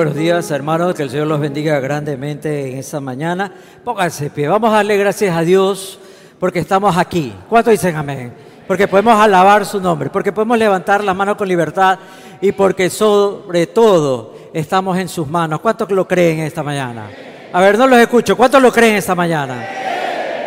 Buenos días, hermanos. Que el Señor los bendiga grandemente en esta mañana. Pónganse pie. Vamos a darle gracias a Dios porque estamos aquí. ¿Cuántos dicen amén? Porque podemos alabar su nombre, porque podemos levantar las manos con libertad y porque sobre todo estamos en sus manos. ¿Cuántos lo creen esta mañana? A ver, no los escucho. ¿Cuántos lo creen esta mañana?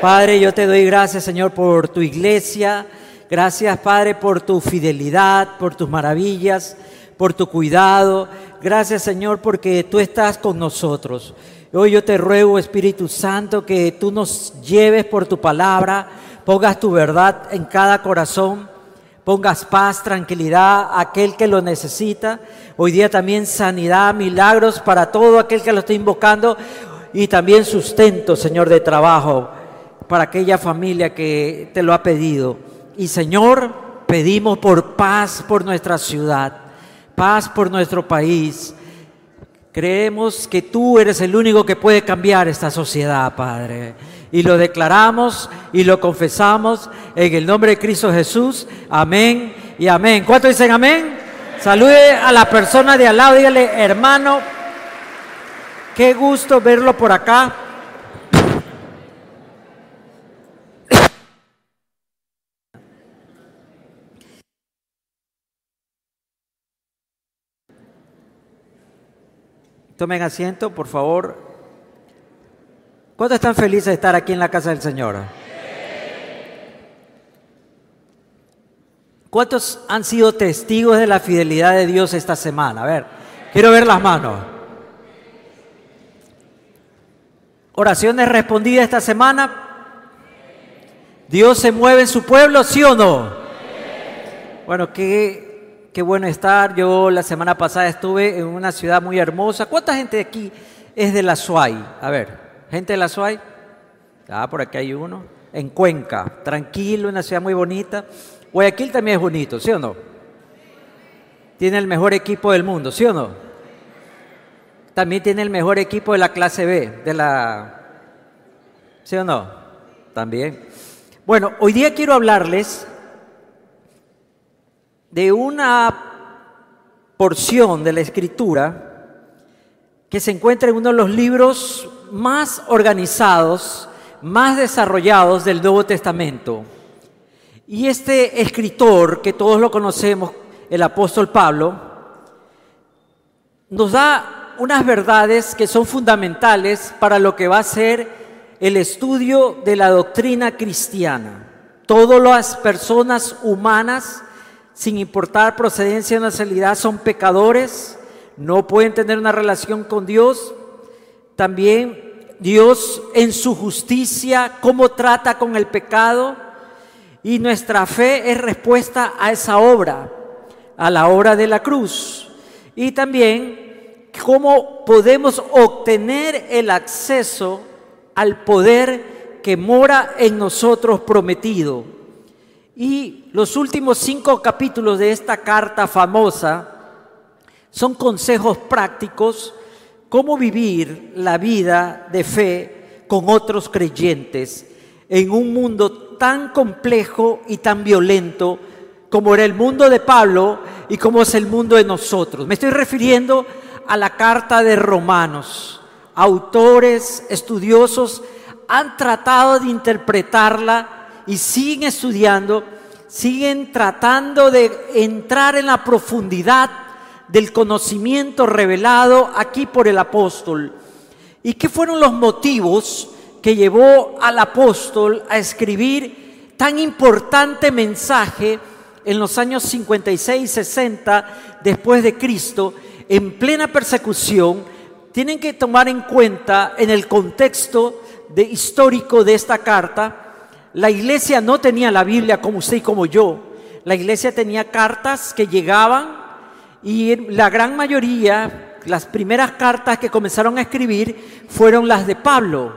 Padre, yo te doy gracias, Señor, por tu iglesia. Gracias, Padre, por tu fidelidad, por tus maravillas, por tu cuidado. Gracias, Señor, porque tú estás con nosotros. Hoy yo te ruego, Espíritu Santo, que tú nos lleves por tu palabra, pongas tu verdad en cada corazón, pongas paz, tranquilidad a aquel que lo necesita. Hoy día también sanidad, milagros para todo aquel que lo está invocando y también sustento, Señor, de trabajo para aquella familia que te lo ha pedido. Y Señor, pedimos por paz por nuestra ciudad paz por nuestro país. Creemos que tú eres el único que puede cambiar esta sociedad, Padre. Y lo declaramos y lo confesamos en el nombre de Cristo Jesús. Amén y amén. ¿Cuántos dicen amén? Salude a la persona de al lado, dígale, hermano, qué gusto verlo por acá. Tomen asiento, por favor. ¿Cuántos están felices de estar aquí en la casa del Señor? ¿Cuántos han sido testigos de la fidelidad de Dios esta semana? A ver, quiero ver las manos. Oraciones respondidas esta semana. Dios se mueve en su pueblo, ¿sí o no? Bueno, qué qué bueno estar. Yo la semana pasada estuve en una ciudad muy hermosa. ¿Cuánta gente de aquí es de la Suay? A ver, gente de la Suay. Ah, por aquí hay uno. En Cuenca, tranquilo, una ciudad muy bonita. Guayaquil también es bonito, ¿sí o no? Tiene el mejor equipo del mundo, ¿sí o no? También tiene el mejor equipo de la clase B, de la... ¿Sí o no? También. Bueno, hoy día quiero hablarles de una porción de la escritura que se encuentra en uno de los libros más organizados, más desarrollados del Nuevo Testamento. Y este escritor, que todos lo conocemos, el apóstol Pablo, nos da unas verdades que son fundamentales para lo que va a ser el estudio de la doctrina cristiana. Todas las personas humanas sin importar procedencia o nacionalidad, son pecadores, no pueden tener una relación con Dios. También Dios en su justicia, cómo trata con el pecado. Y nuestra fe es respuesta a esa obra, a la obra de la cruz. Y también cómo podemos obtener el acceso al poder que mora en nosotros prometido. Y los últimos cinco capítulos de esta carta famosa son consejos prácticos cómo vivir la vida de fe con otros creyentes en un mundo tan complejo y tan violento como era el mundo de Pablo y como es el mundo de nosotros. Me estoy refiriendo a la carta de Romanos. Autores, estudiosos han tratado de interpretarla y siguen estudiando, siguen tratando de entrar en la profundidad del conocimiento revelado aquí por el apóstol. ¿Y qué fueron los motivos que llevó al apóstol a escribir tan importante mensaje en los años 56 y 60 después de Cristo, en plena persecución? Tienen que tomar en cuenta en el contexto de, histórico de esta carta la iglesia no tenía la Biblia como usted y como yo. La iglesia tenía cartas que llegaban y la gran mayoría, las primeras cartas que comenzaron a escribir fueron las de Pablo.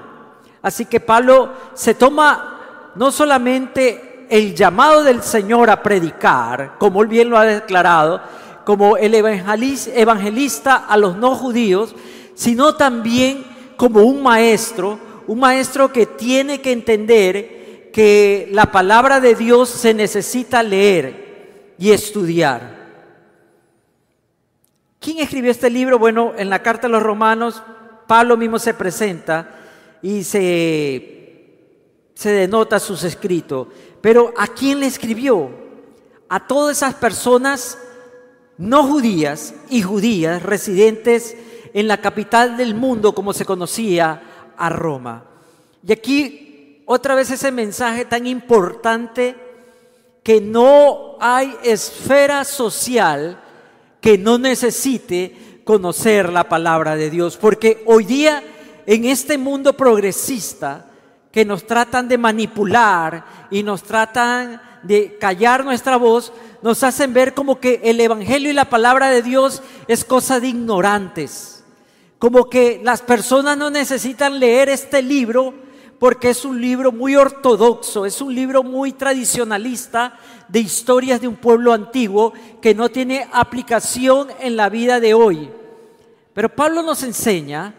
Así que Pablo se toma no solamente el llamado del Señor a predicar, como él bien lo ha declarado, como el evangelista a los no judíos, sino también como un maestro, un maestro que tiene que entender que la palabra de Dios se necesita leer y estudiar. ¿Quién escribió este libro? Bueno, en la carta a los romanos, Pablo mismo se presenta y se, se denota sus escritos. Pero ¿a quién le escribió? A todas esas personas no judías y judías residentes en la capital del mundo como se conocía a Roma. Y aquí otra vez ese mensaje tan importante que no hay esfera social que no necesite conocer la palabra de Dios, porque hoy día en este mundo progresista que nos tratan de manipular y nos tratan de callar nuestra voz, nos hacen ver como que el Evangelio y la palabra de Dios es cosa de ignorantes. Como que las personas no necesitan leer este libro porque es un libro muy ortodoxo, es un libro muy tradicionalista de historias de un pueblo antiguo que no tiene aplicación en la vida de hoy. Pero Pablo nos enseña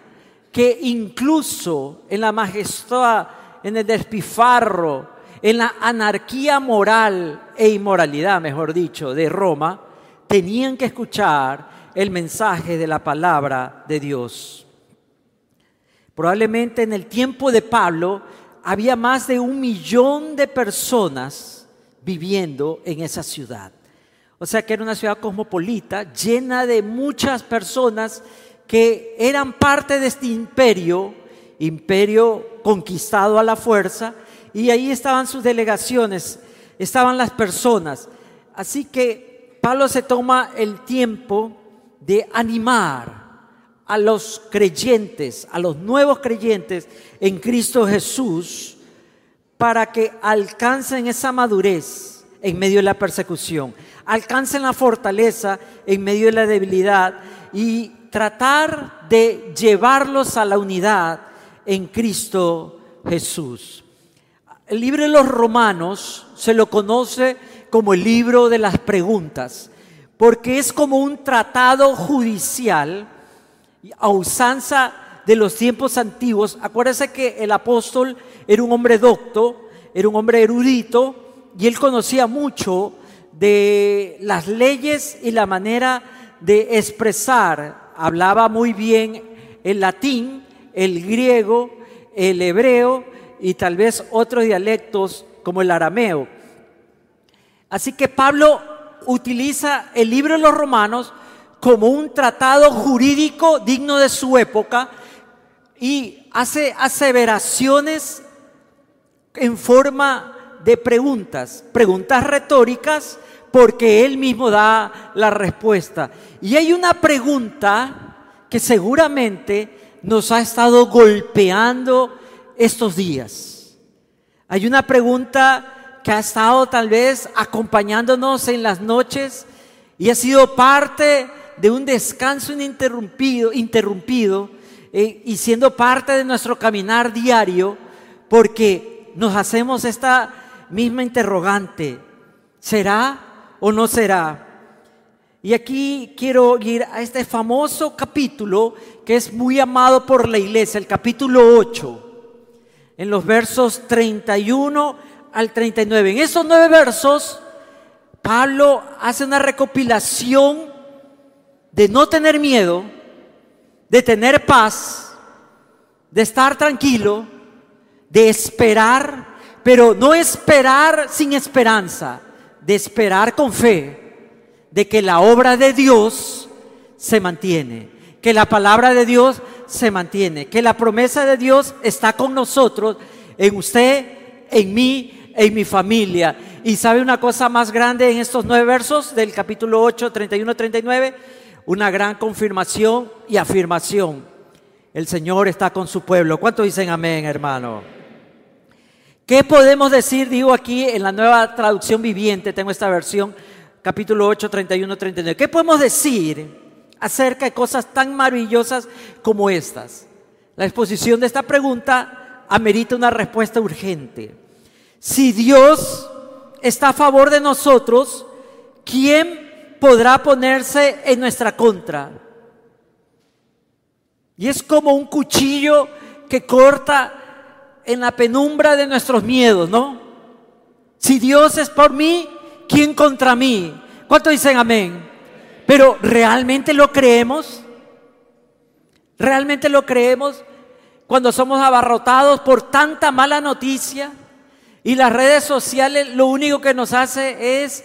que incluso en la majestad, en el despifarro, en la anarquía moral e inmoralidad, mejor dicho, de Roma, tenían que escuchar el mensaje de la palabra de Dios. Probablemente en el tiempo de Pablo había más de un millón de personas viviendo en esa ciudad. O sea que era una ciudad cosmopolita, llena de muchas personas que eran parte de este imperio, imperio conquistado a la fuerza, y ahí estaban sus delegaciones, estaban las personas. Así que Pablo se toma el tiempo de animar a los creyentes, a los nuevos creyentes en Cristo Jesús, para que alcancen esa madurez en medio de la persecución, alcancen la fortaleza en medio de la debilidad y tratar de llevarlos a la unidad en Cristo Jesús. El libro de los romanos se lo conoce como el libro de las preguntas, porque es como un tratado judicial a usanza de los tiempos antiguos. Acuérdense que el apóstol era un hombre docto, era un hombre erudito, y él conocía mucho de las leyes y la manera de expresar. Hablaba muy bien el latín, el griego, el hebreo y tal vez otros dialectos como el arameo. Así que Pablo utiliza el libro de los romanos como un tratado jurídico digno de su época y hace aseveraciones en forma de preguntas, preguntas retóricas, porque él mismo da la respuesta. Y hay una pregunta que seguramente nos ha estado golpeando estos días. Hay una pregunta que ha estado tal vez acompañándonos en las noches y ha sido parte de un descanso ininterrumpido, interrumpido eh, y siendo parte de nuestro caminar diario, porque nos hacemos esta misma interrogante, ¿será o no será? Y aquí quiero ir a este famoso capítulo que es muy amado por la iglesia, el capítulo 8 en los versos 31 al 39. En esos nueve versos, Pablo hace una recopilación de no tener miedo, de tener paz, de estar tranquilo, de esperar, pero no esperar sin esperanza, de esperar con fe, de que la obra de Dios se mantiene, que la palabra de Dios se mantiene, que la promesa de Dios está con nosotros, en usted, en mí, en mi familia. Y sabe una cosa más grande en estos nueve versos del capítulo 8, 31, 39, una gran confirmación y afirmación. El Señor está con su pueblo. ¿Cuántos dicen amén, hermano? ¿Qué podemos decir, digo aquí en la nueva traducción viviente, tengo esta versión, capítulo 8, 31, 39. ¿Qué podemos decir? acerca de cosas tan maravillosas como estas. La exposición de esta pregunta amerita una respuesta urgente. Si Dios está a favor de nosotros, ¿quién podrá ponerse en nuestra contra? Y es como un cuchillo que corta en la penumbra de nuestros miedos, ¿no? Si Dios es por mí, ¿quién contra mí? ¿Cuánto dicen amén? Pero ¿realmente lo creemos? ¿Realmente lo creemos cuando somos abarrotados por tanta mala noticia? Y las redes sociales lo único que nos hace es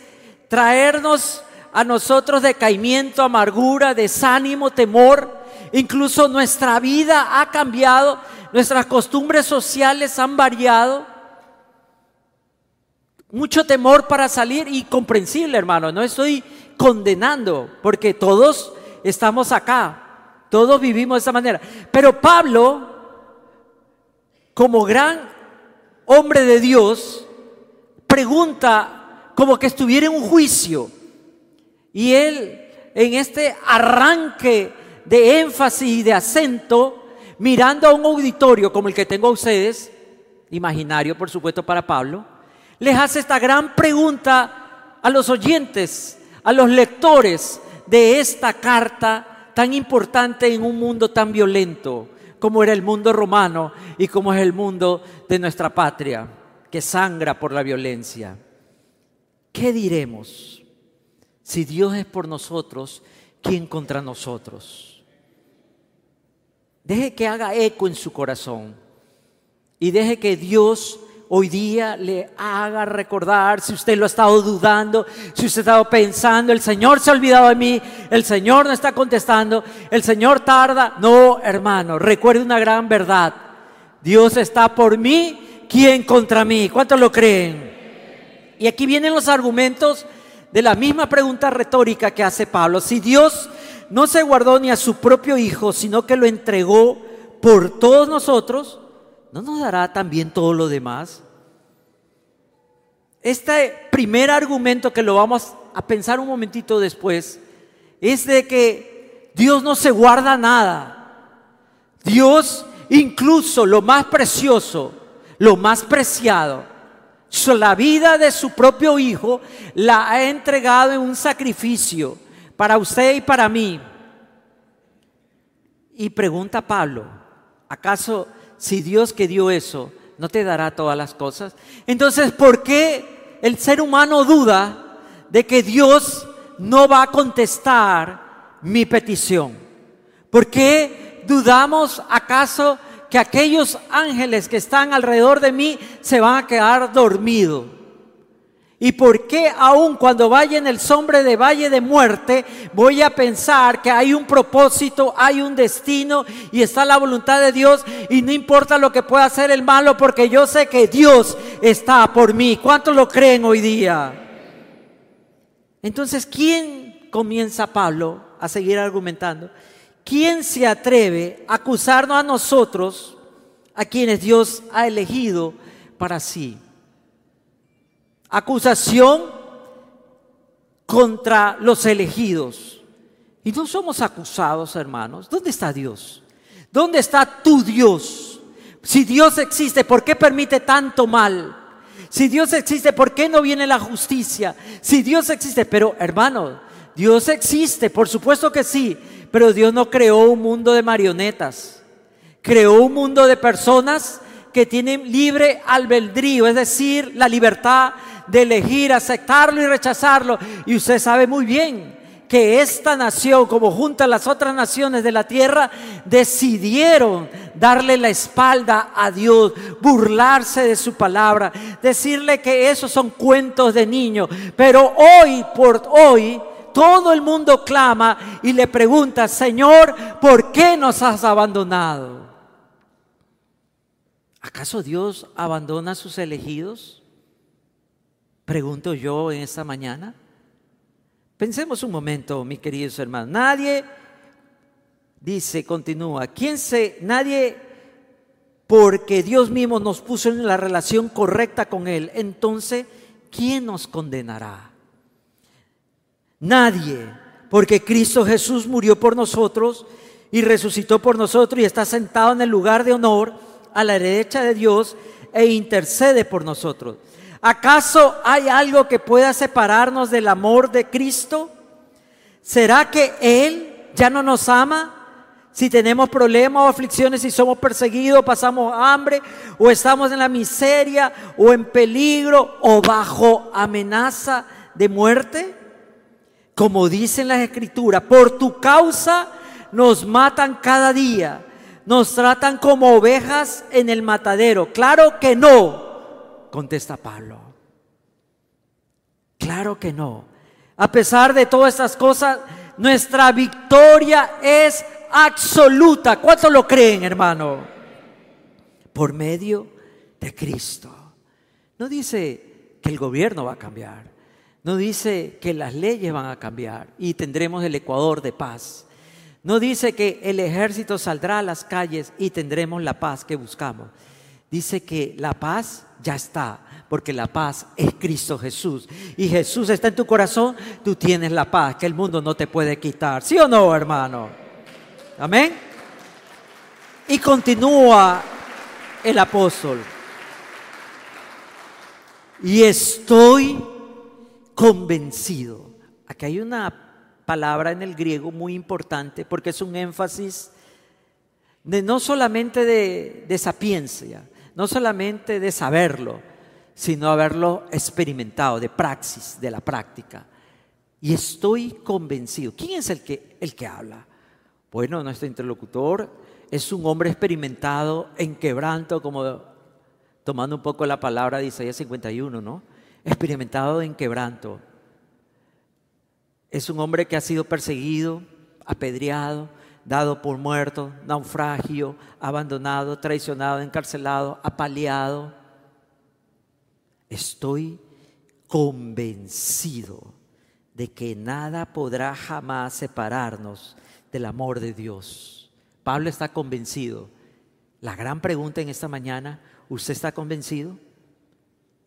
traernos a nosotros decaimiento, amargura, desánimo, temor. Incluso nuestra vida ha cambiado, nuestras costumbres sociales han variado. Mucho temor para salir y comprensible, hermano. No estoy condenando, porque todos estamos acá, todos vivimos de esa manera. Pero Pablo, como gran hombre de Dios, pregunta como que estuviera en un juicio. Y él, en este arranque de énfasis y de acento, mirando a un auditorio como el que tengo a ustedes, imaginario por supuesto para Pablo, les hace esta gran pregunta a los oyentes, a los lectores de esta carta tan importante en un mundo tan violento como era el mundo romano y como es el mundo de nuestra patria, que sangra por la violencia. ¿Qué diremos? Si Dios es por nosotros, ¿quién contra nosotros? Deje que haga eco en su corazón y deje que Dios hoy día le haga recordar, si usted lo ha estado dudando, si usted ha estado pensando, el Señor se ha olvidado de mí, el Señor no está contestando, el Señor tarda. No, hermano, recuerde una gran verdad. Dios está por mí, ¿quién contra mí? ¿Cuántos lo creen? Y aquí vienen los argumentos de la misma pregunta retórica que hace Pablo. Si Dios no se guardó ni a su propio Hijo, sino que lo entregó por todos nosotros, ¿no nos dará también todo lo demás? Este primer argumento que lo vamos a pensar un momentito después es de que Dios no se guarda nada. Dios incluso lo más precioso, lo más preciado, la vida de su propio Hijo la ha entregado en un sacrificio para usted y para mí. Y pregunta Pablo, ¿acaso si Dios que dio eso no te dará todas las cosas? Entonces, ¿por qué el ser humano duda de que Dios no va a contestar mi petición? ¿Por qué dudamos acaso que aquellos ángeles que están alrededor de mí se van a quedar dormidos? ¿Y por qué aún cuando vaya en el sombra de valle de muerte voy a pensar que hay un propósito, hay un destino y está la voluntad de Dios y no importa lo que pueda hacer el malo porque yo sé que Dios está por mí? ¿Cuántos lo creen hoy día? Entonces, ¿quién comienza Pablo a seguir argumentando? ¿Quién se atreve a acusarnos a nosotros, a quienes Dios ha elegido para sí? acusación contra los elegidos. Y no somos acusados, hermanos. ¿Dónde está Dios? ¿Dónde está tu Dios? Si Dios existe, ¿por qué permite tanto mal? Si Dios existe, ¿por qué no viene la justicia? Si Dios existe, pero hermano, Dios existe, por supuesto que sí, pero Dios no creó un mundo de marionetas. Creó un mundo de personas que tienen libre albedrío, es decir, la libertad de elegir aceptarlo y rechazarlo. Y usted sabe muy bien que esta nación, como junto a las otras naciones de la tierra, decidieron darle la espalda a Dios, burlarse de su palabra, decirle que esos son cuentos de niños. Pero hoy, por hoy, todo el mundo clama y le pregunta, Señor, ¿por qué nos has abandonado? ¿Acaso Dios abandona a sus elegidos? Pregunto yo en esta mañana. Pensemos un momento, mis queridos hermanos. Nadie dice, continúa, ¿quién se, nadie, porque Dios mismo nos puso en la relación correcta con Él, entonces, ¿quién nos condenará? Nadie, porque Cristo Jesús murió por nosotros y resucitó por nosotros y está sentado en el lugar de honor a la derecha de Dios e intercede por nosotros. ¿Acaso hay algo que pueda separarnos del amor de Cristo? ¿Será que Él ya no nos ama? Si tenemos problemas o aflicciones, si somos perseguidos, pasamos hambre, o estamos en la miseria, o en peligro, o bajo amenaza de muerte. Como dicen las escrituras, por tu causa nos matan cada día, nos tratan como ovejas en el matadero. Claro que no, contesta Pablo. Claro que no. A pesar de todas estas cosas, nuestra victoria es absoluta. ¿Cuántos lo creen, hermano? Por medio de Cristo. No dice que el gobierno va a cambiar. No dice que las leyes van a cambiar y tendremos el Ecuador de paz. No dice que el ejército saldrá a las calles y tendremos la paz que buscamos. Dice que la paz ya está, porque la paz es Cristo Jesús. Y Jesús está en tu corazón, tú tienes la paz que el mundo no te puede quitar. ¿Sí o no, hermano? Amén. Y continúa el apóstol. Y estoy convencido. Aquí hay una palabra en el griego muy importante porque es un énfasis de no solamente de, de sapiencia, no solamente de saberlo, sino haberlo experimentado, de praxis, de la práctica. Y estoy convencido. ¿Quién es el que, el que habla? Bueno, nuestro interlocutor es un hombre experimentado en quebranto, como tomando un poco la palabra de Isaías 51, ¿no? Experimentado en quebranto. Es un hombre que ha sido perseguido, apedreado, dado por muerto, naufragio, abandonado, traicionado, encarcelado, apaleado. Estoy convencido de que nada podrá jamás separarnos del amor de Dios. Pablo está convencido. La gran pregunta en esta mañana, ¿usted está convencido?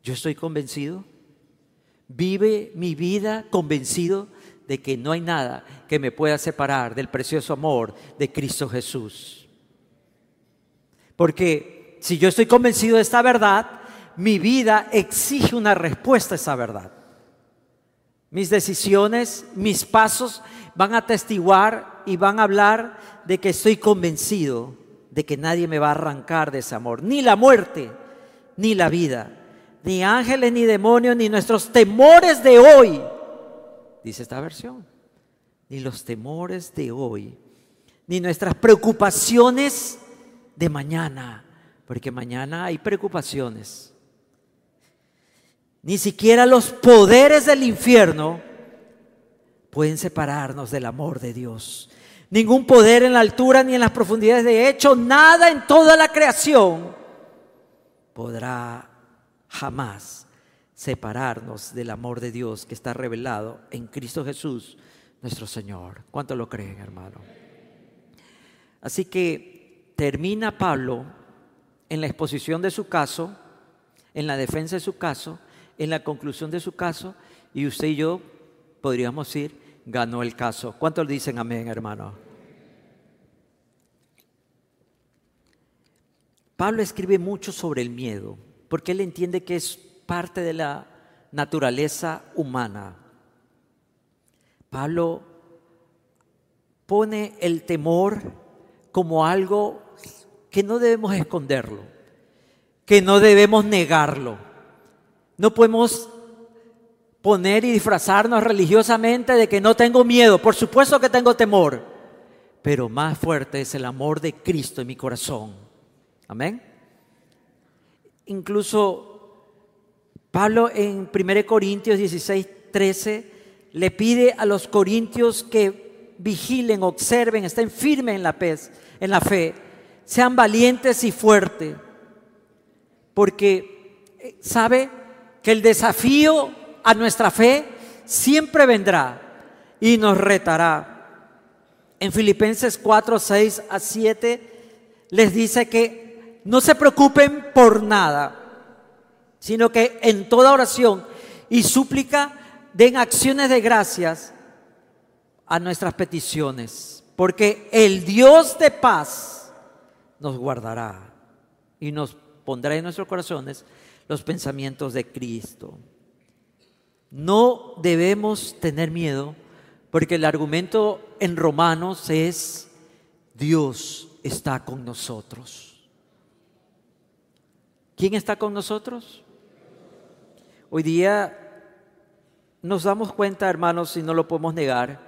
¿Yo estoy convencido? ¿Vive mi vida convencido de que no hay nada que me pueda separar del precioso amor de Cristo Jesús? Porque si yo estoy convencido de esta verdad, mi vida exige una respuesta a esa verdad. Mis decisiones, mis pasos van a testiguar y van a hablar de que estoy convencido de que nadie me va a arrancar de ese amor, ni la muerte, ni la vida, ni ángeles, ni demonios, ni nuestros temores de hoy, dice esta versión, ni los temores de hoy, ni nuestras preocupaciones de mañana, porque mañana hay preocupaciones, ni siquiera los poderes del infierno pueden separarnos del amor de Dios. Ningún poder en la altura ni en las profundidades. De hecho, nada en toda la creación podrá jamás separarnos del amor de Dios que está revelado en Cristo Jesús, nuestro Señor. ¿Cuánto lo creen, hermano? Así que termina Pablo en la exposición de su caso, en la defensa de su caso, en la conclusión de su caso, y usted y yo podríamos decir, ganó el caso. ¿Cuántos dicen amén, hermano? Pablo escribe mucho sobre el miedo, porque él entiende que es parte de la naturaleza humana. Pablo pone el temor como algo que no debemos esconderlo, que no debemos negarlo. No podemos poner y disfrazarnos religiosamente de que no tengo miedo. Por supuesto que tengo temor, pero más fuerte es el amor de Cristo en mi corazón. Amén. Incluso Pablo en 1 Corintios 16, 13 le pide a los corintios que vigilen, observen, estén firmes en la, fe, sean valientes y fuertes, porque eh, sabe que el desafío a nuestra fe siempre vendrá y nos retará. En Filipenses 4, 6 a 7 les dice que no se preocupen por nada, sino que en toda oración y súplica den acciones de gracias a nuestras peticiones, porque el Dios de paz nos guardará y nos pondrá en nuestros corazones los pensamientos de Cristo. No debemos tener miedo porque el argumento en Romanos es Dios está con nosotros. ¿Quién está con nosotros? Hoy día nos damos cuenta, hermanos, y no lo podemos negar,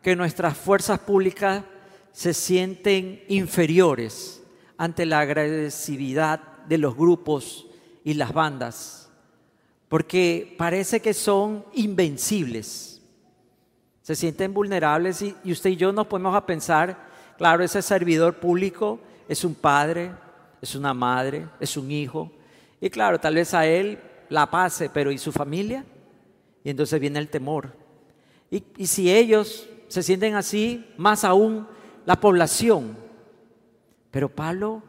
que nuestras fuerzas públicas se sienten inferiores ante la agresividad de los grupos y las bandas, porque parece que son invencibles. Se sienten vulnerables y, usted y yo nos podemos a pensar, claro, ese servidor público es un padre, es una madre, es un hijo, y claro, tal vez a él la pase, pero ¿y su familia? Y entonces viene el temor. Y, y si ellos se sienten así, más aún la población. Pero Pablo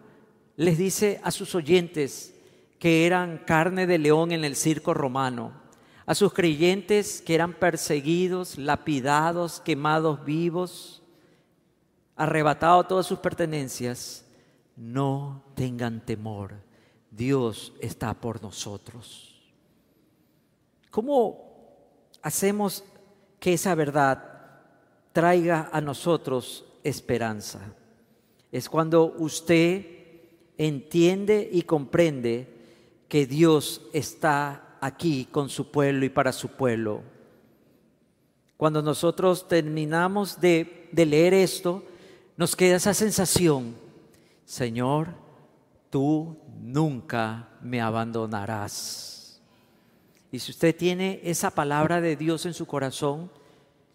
les dice a sus oyentes que eran carne de león en el circo romano, a sus creyentes que eran perseguidos, lapidados, quemados vivos, arrebatados todas sus pertenencias, no tengan temor, Dios está por nosotros. ¿Cómo hacemos que esa verdad traiga a nosotros esperanza. Es cuando usted entiende y comprende que Dios está aquí con su pueblo y para su pueblo. Cuando nosotros terminamos de, leer esto, nos queda esa sensación, Señor, tú nunca me abandonarás. Y si usted tiene esa palabra de Dios en su corazón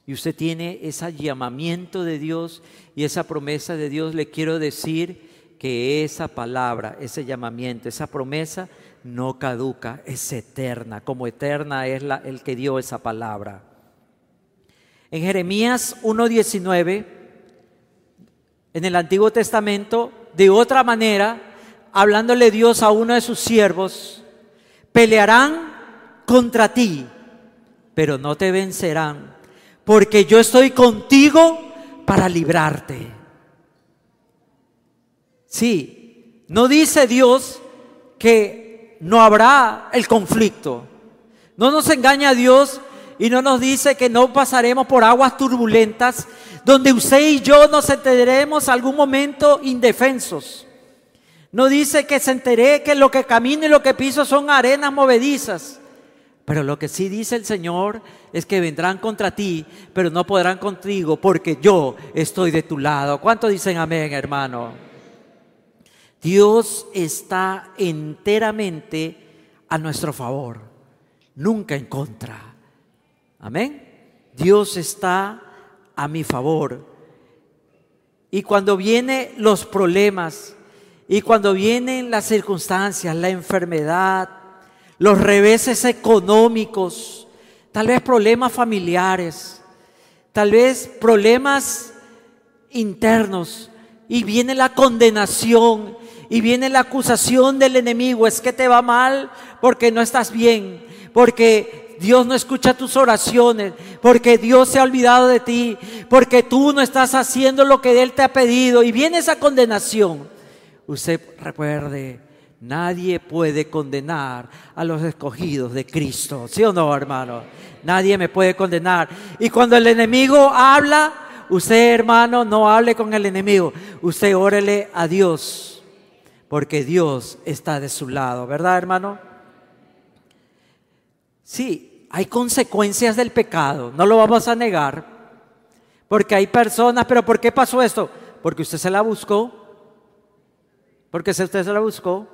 y usted tiene ese llamamiento de Dios y esa promesa de Dios, le quiero decir que esa palabra, ese llamamiento, esa promesa no caduca, es eterna, como eterna es el que dio esa palabra. En Jeremías 1.19, en el Antiguo Testamento, de otra manera, hablándole Dios a uno de sus siervos, pelearán contra ti, pero no te vencerán, porque yo estoy contigo para librarte. Sí, no dice Dios que no habrá el conflicto. No nos engaña Dios y no nos dice que no pasaremos por aguas turbulentas donde usted y yo nos enteraremos algún momento indefensos. No dice que se enteré que lo que camino y lo que piso son arenas movedizas. Pero lo que sí dice el Señor es que vendrán contra ti, pero no podrán contigo porque yo estoy de tu lado. ¿Cuánto dicen amén, hermano? Dios está enteramente a nuestro favor, nunca en contra. Amén. Dios está a mi favor. Y cuando vienen los problemas, y cuando vienen las circunstancias, la enfermedad, los reveses económicos, tal vez problemas familiares, tal vez problemas internos, y viene la condenación, y viene la acusación del enemigo, es que te va mal porque no estás bien, porque Dios no escucha tus oraciones, porque Dios se ha olvidado de ti, porque tú no estás haciendo lo que Él te ha pedido, y viene esa condenación. Usted recuerde, Nadie puede condenar a los escogidos de Cristo, ¿sí o no, hermano? Nadie me puede condenar. Y cuando el enemigo habla, usted, hermano, no hable con el enemigo. Usted órele a Dios, porque Dios está de su lado, ¿verdad, hermano? Sí, hay consecuencias del pecado, no lo vamos a negar. Porque hay personas, pero ¿por qué pasó esto? Porque usted se la buscó. Porque si usted se la buscó,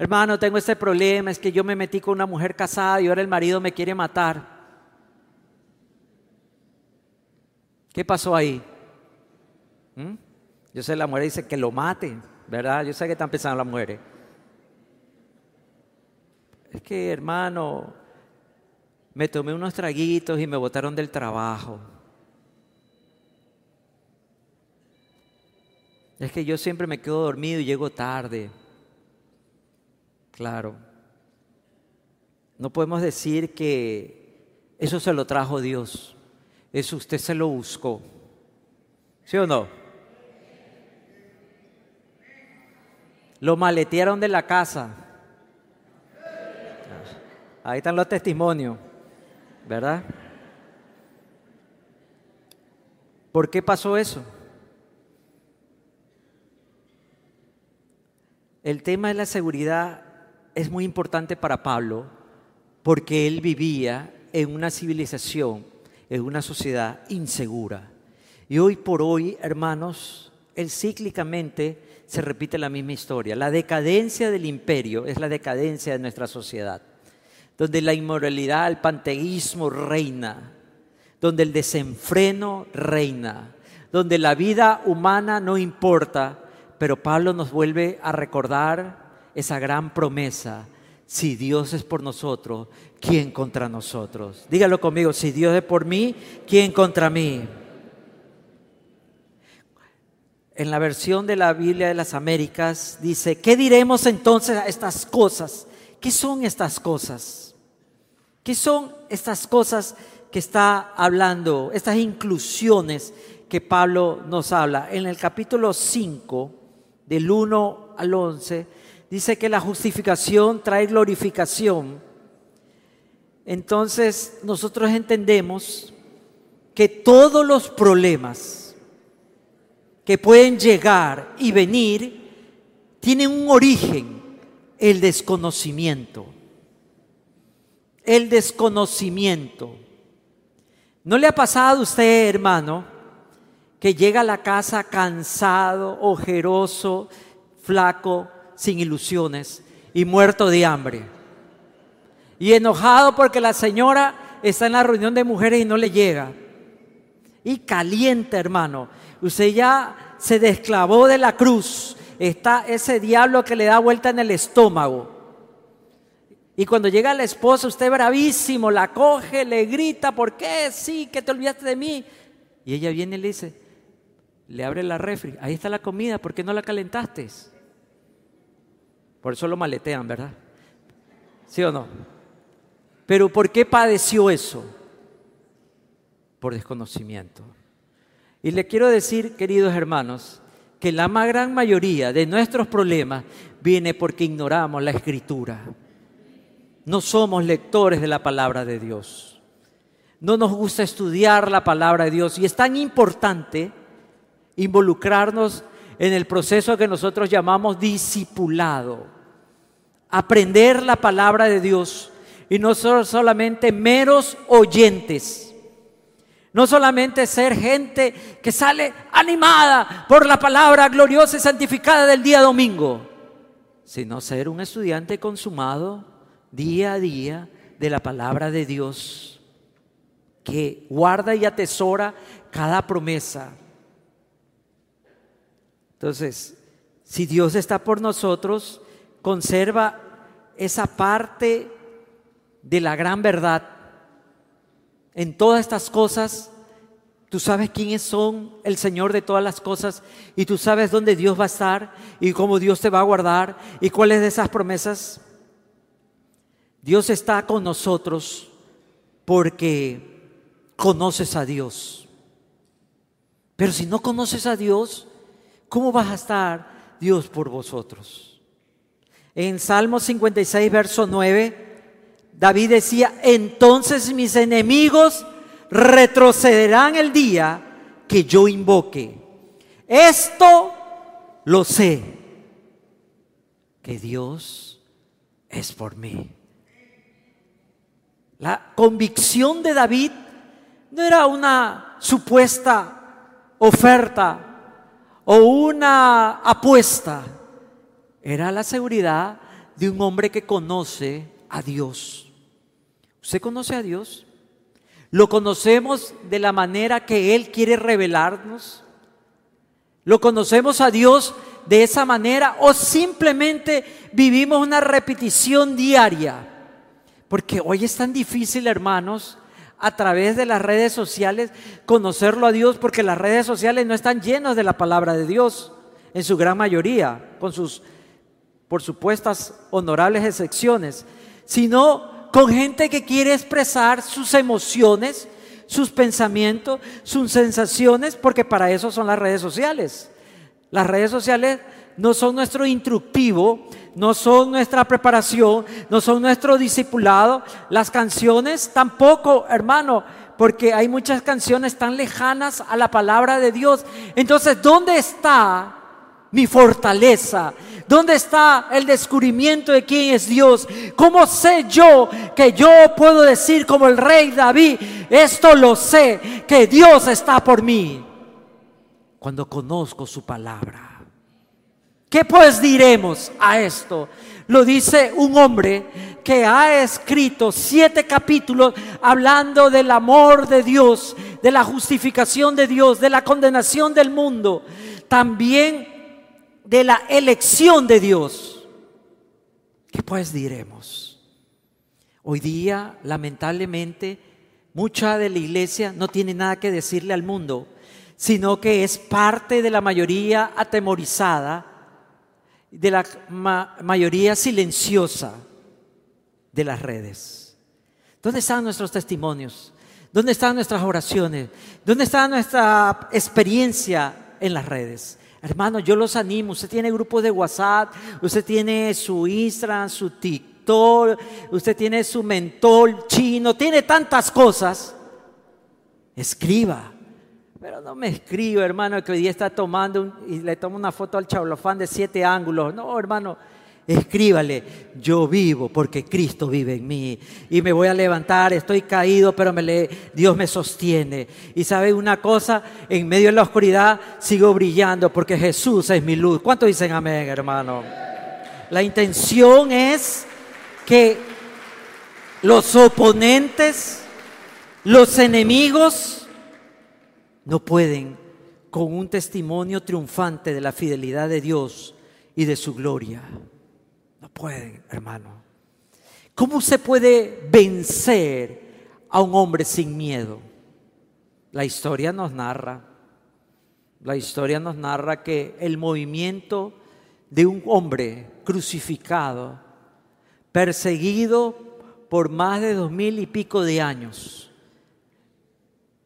Hermano, tengo este problema, es que yo me metí con una mujer casada y ahora el marido me quiere matar. ¿Qué pasó ahí? ¿Mm? Yo sé, la mujer dice que lo mate, ¿verdad? Yo sé que están pensando las mujeres. Es que, hermano, me tomé unos traguitos y me botaron del trabajo. Es que yo siempre me quedo dormido y llego tarde. Claro. No podemos decir que eso se lo trajo Dios. Eso usted se lo buscó. ¿Sí o no? Lo maletearon de la casa. Ahí están los testimonios, ¿verdad? ¿Por qué pasó eso? El tema de la seguridad es muy importante para Pablo porque él vivía en una civilización, en una sociedad insegura. Y hoy por hoy, hermanos, el cíclicamente se repite la misma historia. La decadencia del imperio es la decadencia de nuestra sociedad, donde la inmoralidad, el panteísmo reina, donde el desenfreno reina, donde la vida humana no importa, pero Pablo nos vuelve a recordar esa gran promesa. Si Dios es por nosotros, ¿quién contra nosotros? Dígalo conmigo, si Dios es por mí, ¿quién contra mí? En la versión de la Biblia de las Américas dice, ¿qué diremos entonces a estas cosas? ¿Qué son estas cosas? ¿Qué son estas cosas que está hablando, estas inclusiones que Pablo nos habla? En el capítulo 5, del 1 al 11, dice que la justificación trae glorificación. Entonces nosotros entendemos que todos los problemas que pueden llegar y venir tienen un origen, el desconocimiento. El desconocimiento. ¿No le ha pasado a usted, hermano, que llega a la casa cansado, ojeroso, flaco, sin ilusiones y muerto de hambre. Y enojado porque la señora está en la reunión de mujeres y no le llega. Y caliente, hermano. Usted ya se desclavó de la cruz. Está ese diablo que le da vuelta en el estómago. Y cuando llega la esposa, usted bravísimo, la coge, le grita, ¿por qué? Sí, que te olvidaste de mí. Y ella viene y le dice, le abre la refri, ahí está la comida, ¿por qué no la calentaste? Por eso lo maletean, ¿verdad? ¿Sí o no? Pero ¿por qué padeció eso? Por desconocimiento. Y le quiero decir, queridos hermanos, que la más gran mayoría de nuestros problemas viene porque ignoramos la escritura. No somos lectores de la palabra de Dios. No nos gusta estudiar la palabra de Dios. Y es tan importante involucrarnos en el proceso que nosotros llamamos discipulado. Aprender la palabra de Dios y no ser solamente meros oyentes. No solamente ser gente que sale animada por la palabra gloriosa y santificada del día domingo, sino ser un estudiante consumado día a día de la palabra de Dios, que guarda y atesora cada promesa entonces, si Dios está por nosotros, conserva esa parte de la gran verdad. En todas estas cosas, tú sabes quiénes son el Señor de todas las cosas y tú sabes dónde Dios va a estar y cómo Dios te va a guardar y cuáles de esas promesas. Dios está con nosotros porque conoces a Dios. Pero si no conoces a Dios, ¿cómo vas a estar Dios por vosotros? En Salmo 56, verso 9, David decía, entonces mis enemigos retrocederán el día que yo invoque. Esto lo sé, que Dios es por mí. La convicción de David no era una supuesta oferta o una apuesta, era la seguridad de un hombre que conoce a Dios. ¿Usted conoce a Dios? ¿Lo conocemos de la manera que Él quiere revelarnos? ¿Lo conocemos a Dios de esa manera o simplemente vivimos una repetición diaria? Porque hoy es tan difícil, hermanos, a través de las redes sociales conocerlo a Dios porque las redes sociales no están llenas de la palabra de Dios en su gran mayoría, con sus por supuestas honorables excepciones, sino con gente que quiere expresar sus emociones, sus pensamientos, sus sensaciones, porque para eso son las redes sociales. Las redes sociales no son nuestro instructivo, no son nuestra preparación, no son nuestro discipulado. Las canciones tampoco, hermano, porque hay muchas canciones tan lejanas a la palabra de Dios. Entonces, ¿dónde está mi fortaleza? ¿Dónde está el descubrimiento de quién es Dios? ¿Cómo sé yo que yo puedo decir como el rey David, esto lo sé, que Dios está por mí? Cuando conozco su palabra. ¿Qué pues diremos a esto? Lo dice un hombre que ha escrito siete capítulos hablando del amor de Dios, de la justificación de Dios, de la condenación del mundo. También de la elección de Dios. ¿Qué pues diremos? Hoy día, lamentablemente, mucha de la iglesia no tiene nada que decirle al mundo, sino que es parte de la mayoría atemorizada, de la mayoría silenciosa de las redes. ¿Dónde están nuestros testimonios? ¿Dónde están nuestras oraciones? ¿Dónde está nuestra experiencia en las redes? Hermano, yo los animo. Usted tiene grupos de WhatsApp, usted tiene su Instagram, su TikTok, usted tiene su mentor chino, tiene tantas cosas. Escriba. Pero no me escriba, hermano, que hoy día está tomando y le toma una foto al chablofán de siete ángulos. No, hermano, escríbale, yo vivo porque Cristo vive en mí y me voy a levantar, estoy caído, pero me le, Dios me sostiene. Y sabe una cosa, en medio de la oscuridad sigo brillando porque Jesús es mi luz. ¿Cuántos dicen amén, hermano? La intención es que los oponentes, los enemigos, no pueden con un testimonio triunfante de la fidelidad de Dios y de su gloria pueden, hermano. ¿Cómo se puede vencer a un hombre sin miedo? La historia nos narra, la historia nos narra que el movimiento de un hombre crucificado, perseguido por más de dos mil y pico de años,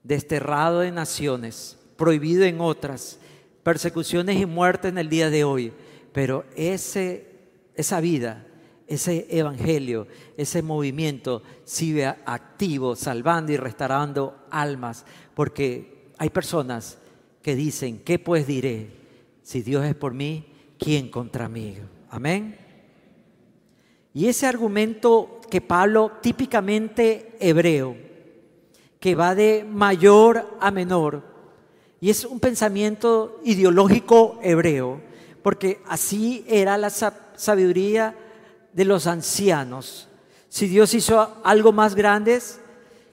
desterrado de naciones, prohibido en otras, persecuciones y muerte en el día de hoy, pero ese esa vida, ese evangelio, ese movimiento sigue activo, salvando y restaurando almas, porque hay personas que dicen, ¿qué pues diré? Si Dios es por mí, ¿quién contra mí? Amén. Y ese argumento que Pablo, típicamente hebreo, que va de mayor a menor, y es un pensamiento ideológico hebreo, porque así era la sabiduría de los ancianos. Si Dios hizo algo más grande,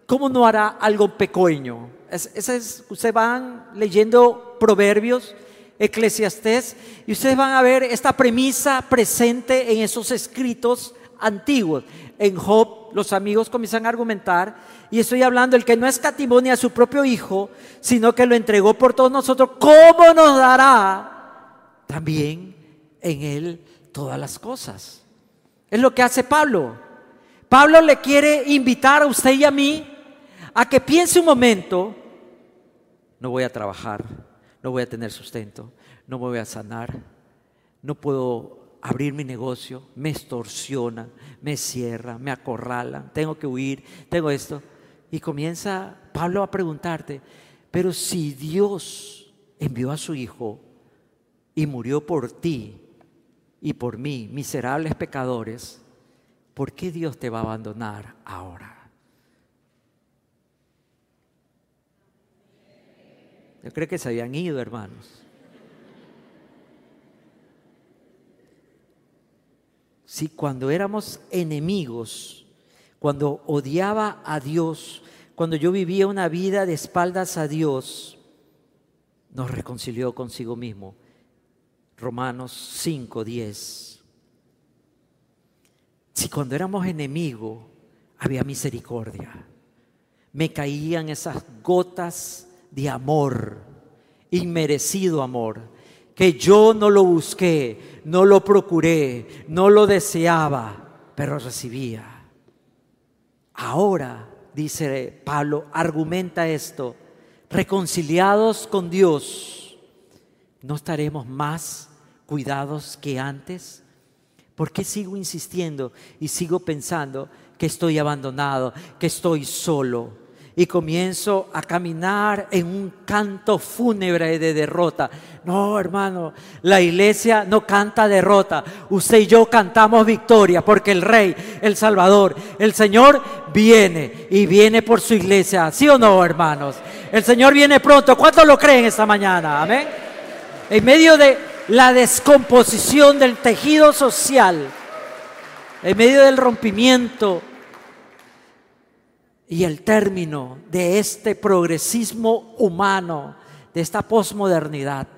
¿cómo no hará algo pequeño? Es, ustedes van leyendo proverbios, eclesiastés, y ustedes van a ver esta premisa presente en esos escritos antiguos. En Job, los amigos comienzan a argumentar, y estoy hablando, el que no escatimó a su propio hijo, sino que lo entregó por todos nosotros, ¿cómo nos dará también en él todas las cosas. Es lo que hace Pablo. Pablo le quiere invitar a usted y a mí a que piense un momento, no voy a trabajar, no voy a tener sustento, no me voy a sanar, no puedo abrir mi negocio, me extorsionan, me cierran, me acorralan, tengo que huir, tengo esto. Y comienza Pablo a preguntarte, pero si Dios envió a su Hijo y murió por ti, y por mí, miserables pecadores, ¿por qué Dios te va a abandonar ahora? Yo creo que se habían ido, hermanos. Si cuando éramos enemigos, cuando odiaba a Dios, cuando yo vivía una vida de espaldas a Dios, nos reconcilió consigo mismo. Romanos 5, 10. Si cuando éramos enemigos había misericordia, me caían esas gotas de amor, inmerecido amor, que yo no lo busqué, no lo procuré, no lo deseaba, pero recibía. Ahora, dice Pablo, argumenta esto, reconciliados con Dios, no estaremos más cuidados que antes? ¿Por qué sigo insistiendo y sigo pensando que estoy abandonado, que estoy solo, y comienzo a caminar en un canto fúnebre de derrota. No, hermano, la iglesia no canta derrota. Usted y yo cantamos victoria porque el Rey, el Salvador, el Señor viene y viene por su iglesia. ¿Sí o no, hermanos? El Señor viene pronto. ¿Cuántos lo creen esta mañana? Amén. En medio de la descomposición del tejido social, en medio del rompimiento y el término de este progresismo humano, de esta posmodernidad,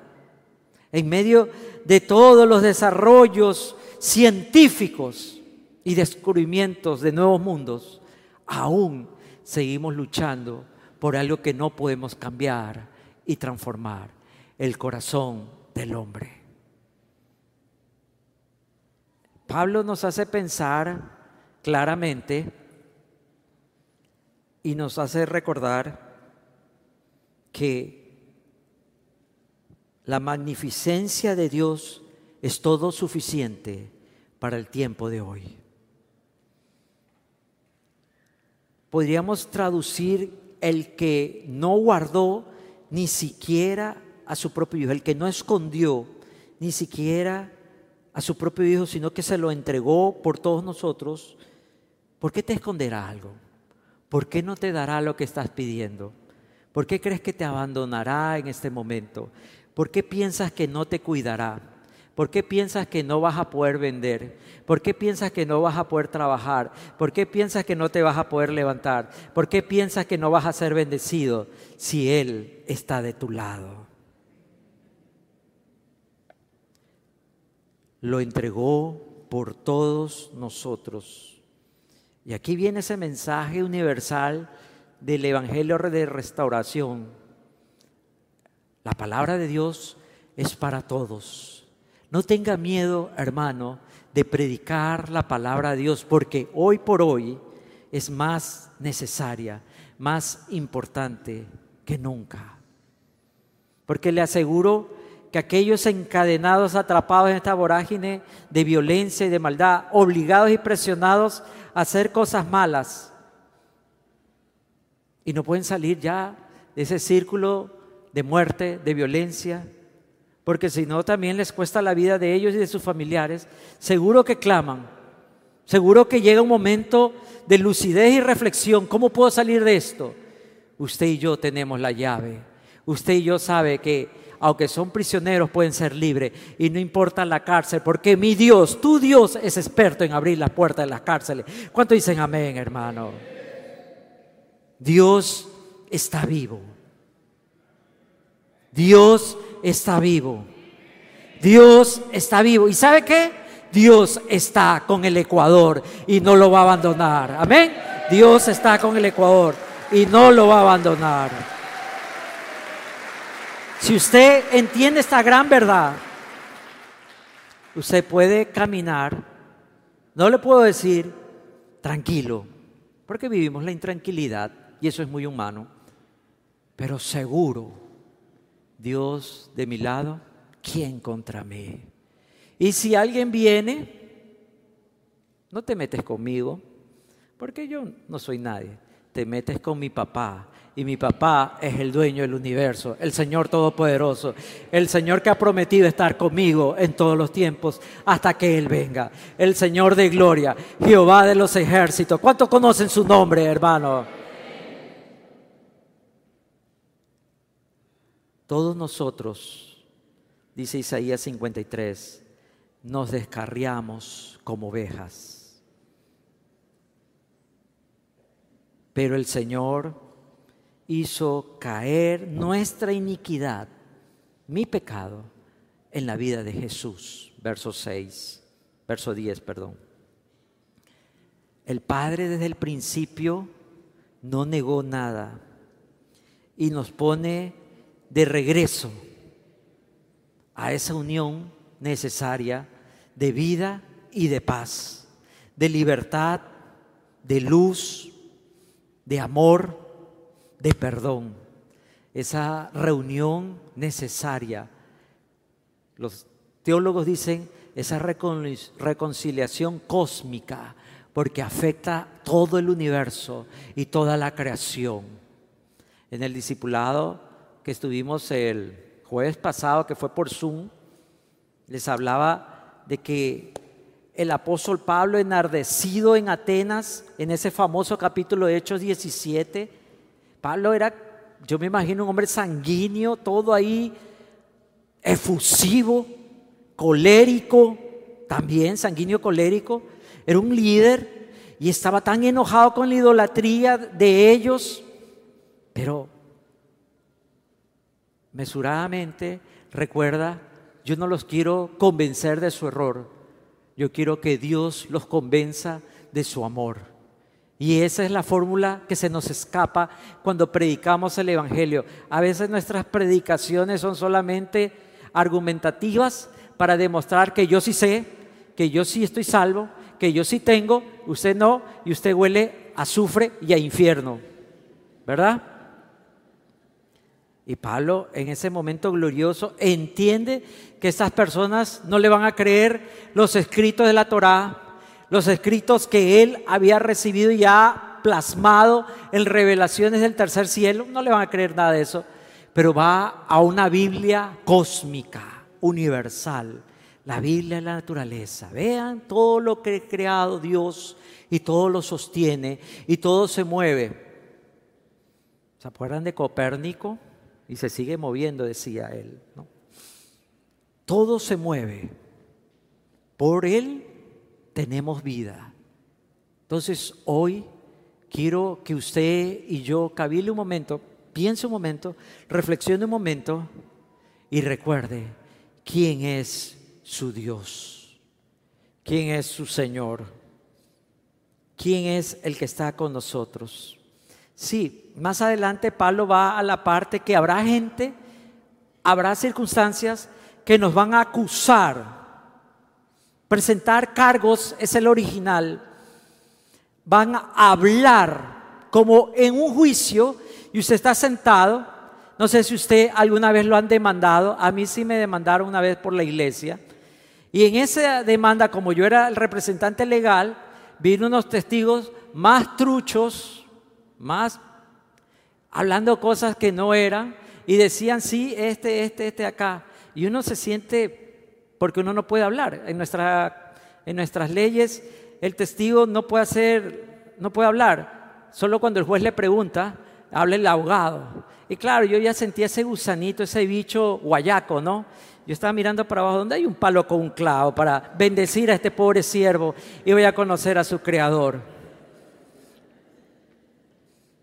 en medio de todos los desarrollos científicos y descubrimientos de nuevos mundos, aún seguimos luchando por algo que no podemos cambiar y transformar, el corazón del hombre. Pablo nos hace pensar claramente y nos hace recordar que la magnificencia de Dios es todo suficiente para el tiempo de hoy. Podríamos traducir el que no guardó ni siquiera a su propio hijo, el que no escondió ni siquiera a su propio hijo, sino que se lo entregó por todos nosotros, ¿por qué te esconderá algo? ¿Por qué no te dará lo que estás pidiendo? ¿Por qué crees que te abandonará en este momento? ¿Por qué piensas que no te cuidará? ¿Por qué piensas que no vas a poder vender? ¿Por qué piensas que no vas a poder trabajar? ¿Por qué piensas que no te vas a poder levantar? ¿Por qué piensas que no vas a ser bendecido si Él está de tu lado? Lo entregó por todos nosotros. Y aquí viene ese mensaje universal del Evangelio de restauración. La palabra de Dios es para todos. No tenga miedo, hermano, de predicar la palabra de Dios, porque hoy por hoy es más necesaria, más importante que nunca. Porque le aseguro que aquellos encadenados, atrapados en esta vorágine de violencia y de maldad, obligados y presionados hacer cosas malas. Y no pueden salir ya de ese círculo de muerte, de violencia, porque si no también les cuesta la vida de ellos y de sus familiares, seguro que claman, seguro que llega un momento de lucidez y reflexión, ¿cómo puedo salir de esto? Usted y yo tenemos la llave, usted y yo sabe que aunque son prisioneros, pueden ser libres. Y no importa la cárcel, porque mi Dios, tu Dios, es experto en abrir las puertas de las cárceles. ¿Cuánto dicen amén, hermano? Dios está vivo. Dios está vivo. Dios está vivo. ¿Y sabe qué? Dios está con el Ecuador y no lo va a abandonar. Amén. Dios está con el Ecuador y no lo va a abandonar. Si usted entiende esta gran verdad, usted puede caminar, no le puedo decir tranquilo, porque vivimos la intranquilidad y eso es muy humano, pero seguro, Dios de mi lado, ¿quién contra mí? Y si alguien viene, no te metes conmigo, porque yo no soy nadie, te metes con mi papá, y mi papá es el dueño del universo, el Señor Todopoderoso, el Señor que ha prometido estar conmigo en todos los tiempos hasta que Él venga, el Señor de gloria, Jehová de los ejércitos. ¿Cuántos conocen su nombre, hermano? Todos nosotros, dice Isaías 53, nos descarriamos como ovejas. Pero el Señor hizo caer nuestra iniquidad, mi pecado, en la vida de Jesús. Verso 6, verso 10, perdón. El Padre desde el principio no negó nada y nos pone de regreso a esa unión necesaria de vida y de paz, de libertad, de luz, de amor, de perdón, esa reunión necesaria. Los teólogos dicen esa reconciliación cósmica, porque afecta todo el universo y toda la creación. en el discipulado que estuvimos el jueves pasado, que fue por Zoom, les hablaba de que el apóstol Pablo enardecido en Atenas, en ese famoso capítulo de Hechos 17, Pablo era, yo me imagino, un hombre sanguíneo, todo ahí efusivo, colérico, también sanguíneo colérico, era un líder y estaba tan enojado con la idolatría de ellos, pero mesuradamente recuerda, yo no los quiero convencer de su error, yo quiero que Dios los convenza de su amor. Y esa es la fórmula que se nos escapa cuando predicamos el Evangelio. A veces nuestras predicaciones son solamente argumentativas para demostrar que yo sí sé, que yo sí estoy salvo, que yo sí tengo, usted no, y usted huele a azufre y a infierno. ¿Verdad? Y Pablo en ese momento glorioso entiende que estas personas no le van a creer los escritos de la Torá, los escritos que él había recibido y ya plasmado en revelaciones del tercer cielo, no le van a creer nada de eso, pero va a una Biblia cósmica, universal, la Biblia de la naturaleza. Vean todo lo que ha creado Dios y todo lo sostiene y todo se mueve. ¿Se acuerdan de Copérnico? Y se sigue moviendo, decía él. Todo se mueve. Por Él tenemos vida. Entonces hoy quiero que usted y yo cabile un momento, piense un momento, reflexione un momento y recuerde quién es su Dios, quién es su Señor, quién es el que está con nosotros. Sí, más adelante Pablo va a la parte que habrá gente, habrá circunstancias que nos van a acusar. Presentar cargos es el original. Van a hablar como en un juicio y usted está sentado. No sé si usted alguna vez lo han demandado. A mí sí me demandaron una vez por la iglesia. Y en esa demanda, como yo era el representante legal, vino unos testigos más truchos, más hablando cosas que no eran, y decían, sí, este, este, este acá. Y uno se siente, porque uno no puede hablar. En, nuestra, en nuestras leyes, el testigo no puede hacer, no puede hablar. Solo cuando el juez le pregunta, habla el abogado. Y claro, yo ya sentía ese gusanito, ese bicho guayaco, ¿no? Yo estaba mirando para abajo, donde hay un palo con un clavo para bendecir a este pobre siervo y voy a conocer a su creador.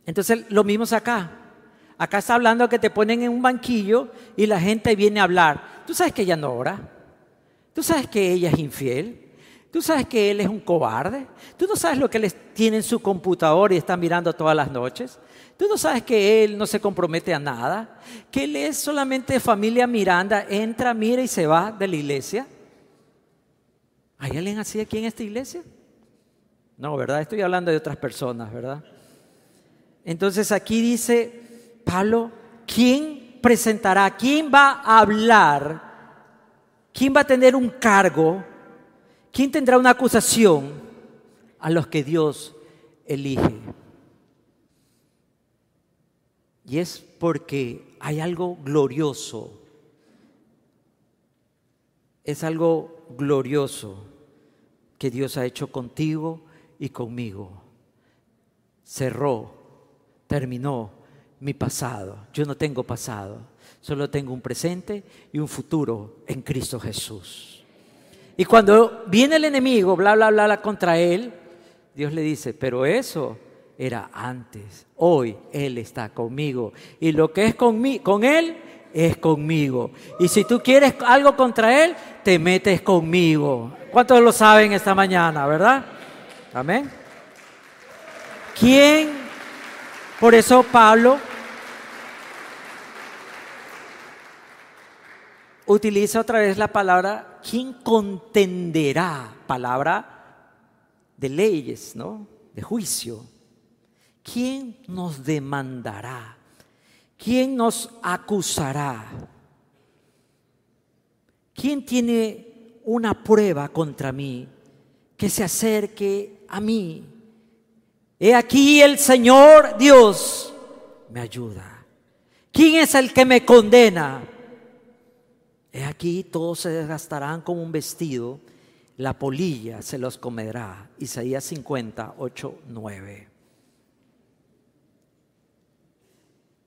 Entonces, lo mismo es acá. Acá está hablando que te ponen en un banquillo y la gente viene a hablar. Tú sabes que ella no ora. Tú sabes que ella es infiel. Tú sabes que él es un cobarde. Tú no sabes lo que él tiene en su computador y está mirando todas las noches. Tú no sabes que él no se compromete a nada, que él es solamente familia Miranda, entra, mira y se va de la iglesia. ¿Hay alguien así aquí en esta iglesia? No, ¿verdad? Estoy hablando de otras personas, ¿verdad? Entonces aquí dice Pablo, ¿quién presentará? ¿Quién va a hablar? ¿Quién va a tener un cargo? ¿Quién tendrá una acusación? A los que Dios elige. Y es porque hay algo glorioso. Es algo glorioso que Dios ha hecho contigo y conmigo. Cerró, terminó mi pasado. Yo no tengo pasado, solo tengo un presente y un futuro en Cristo Jesús. Y cuando viene el enemigo, bla, bla, bla, contra él, Dios le dice, pero eso era antes. Hoy Él está conmigo. Y lo que es con, con Él es conmigo. Y si tú quieres algo contra Él, te metes conmigo. ¿Cuántos lo saben esta mañana, verdad? Amén. ¿Quién? Por eso Pablo utiliza otra vez la palabra, ¿quién contenderá? Palabra de leyes, ¿no? De juicio. ¿quién nos demandará? ¿Quién nos acusará? ¿Quién tiene una prueba contra mí que se acerque a mí? He aquí el Señor Dios me ayuda. ¿Quién es el que me condena? He aquí todos se desgastarán como un vestido, la polilla se los comerá. Isaías 50, 8, 9.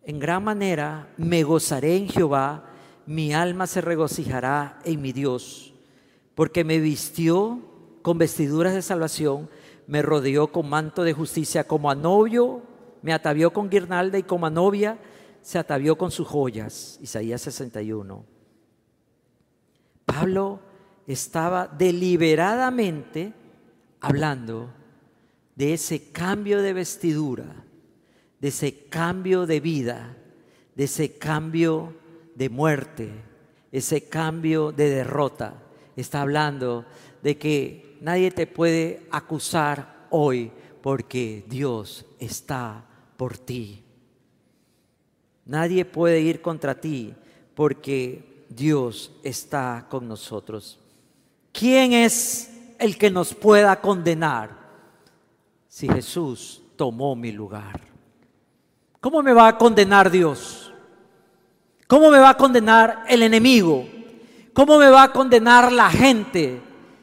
En gran manera me gozaré en Jehová, mi alma se regocijará en mi Dios, porque me vistió con vestiduras de salvación, me rodeó con manto de justicia, como a novio me atavió con guirnalda y como a novia se atavió con sus joyas. Isaías 61. Pablo estaba deliberadamente hablando de ese cambio de vestidura, de ese cambio de vida, de ese cambio de muerte, ese cambio de derrota. Está hablando de que nadie te puede acusar hoy porque Dios está por ti. Nadie puede ir contra ti porque Dios está con nosotros. ¿Quién es el que nos pueda condenar si Jesús tomó mi lugar? ¿Cómo me va a condenar Dios? ¿Cómo me va a condenar el enemigo? ¿Cómo me va a condenar la gente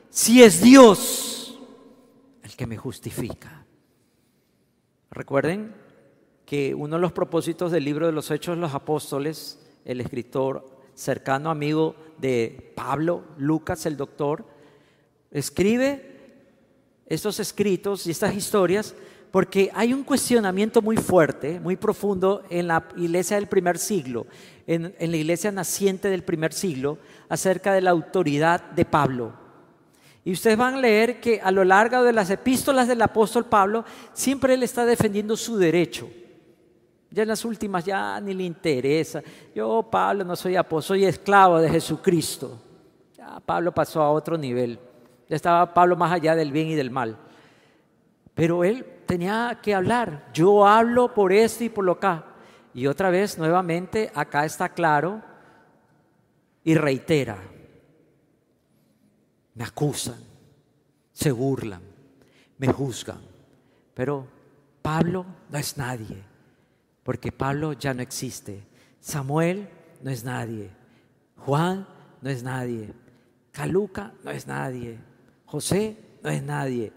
si es Dios el que me justifica? Recuerden que uno de los propósitos del libro de los Hechos de los Apóstoles, el escritor cercano amigo de Pablo, Lucas el doctor, escribe estos escritos y estas historias porque hay un cuestionamiento muy fuerte, muy profundo en la iglesia del primer siglo, en, la iglesia naciente del primer siglo, acerca de la autoridad de Pablo. Y ustedes van a leer que a lo largo de las epístolas del apóstol Pablo, siempre él está defendiendo su derecho. Ya en las últimas ya ni le interesa. Yo, Pablo, no soy apóstol, soy esclavo de Jesucristo. Ya Pablo pasó a otro nivel. Ya estaba Pablo más allá del bien y del mal. Pero él tenía que hablar. Yo hablo por esto y por lo acá. Y otra vez, nuevamente, acá está claro y reitera. Me acusan, se burlan, me juzgan. Pero Pablo no es nadie porque Pablo ya no existe. Samuel no es nadie. Juan no es nadie. Caluca no es nadie. José no es nadie.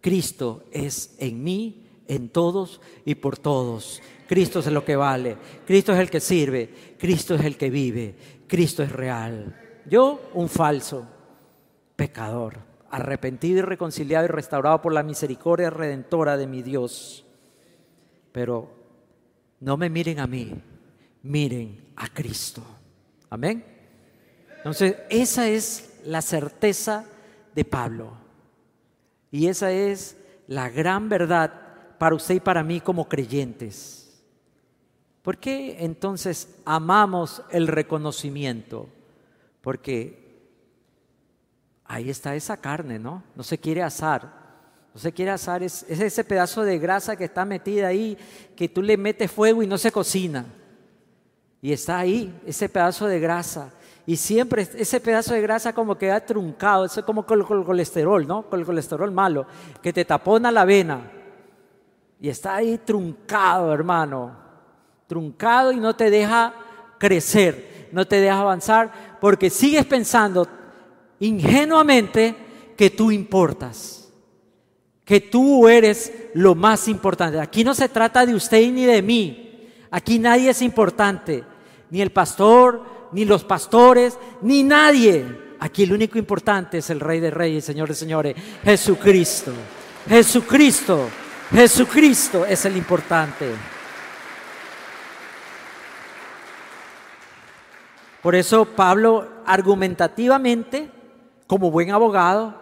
Cristo es en mí, en todos y por todos. Cristo es lo que vale. Cristo es el que sirve. Cristo es el que vive. Cristo es real. Yo, un falso pecador, arrepentido y reconciliado y restaurado por la misericordia redentora de mi Dios. Pero no me miren a mí, miren a Cristo. Amén. Entonces, esa es la certeza de Pablo. Y esa es la gran verdad para usted y para mí como creyentes. ¿Por qué entonces amamos el reconocimiento? Porque ahí está esa carne, ¿no? No se quiere asar. No se quiere asar, es, ese pedazo de grasa que está metida ahí, que tú le metes fuego y no se cocina. Y está ahí, ese pedazo de grasa. Y siempre ese pedazo de grasa como queda truncado, eso es como con el colesterol, ¿no? Con el colesterol malo, que te tapona la vena. Y está ahí truncado, hermano. Truncado y no te deja crecer, no te deja avanzar, porque sigues pensando ingenuamente que tú importas que tú eres lo más importante. Aquí no se trata de usted ni de mí. Aquí nadie es importante. Ni el pastor, ni los pastores, ni nadie. Aquí el único importante es el Rey de Reyes, Señor de Señores, Jesucristo. Jesucristo. Jesucristo es el importante. Por eso Pablo argumentativamente, como buen abogado,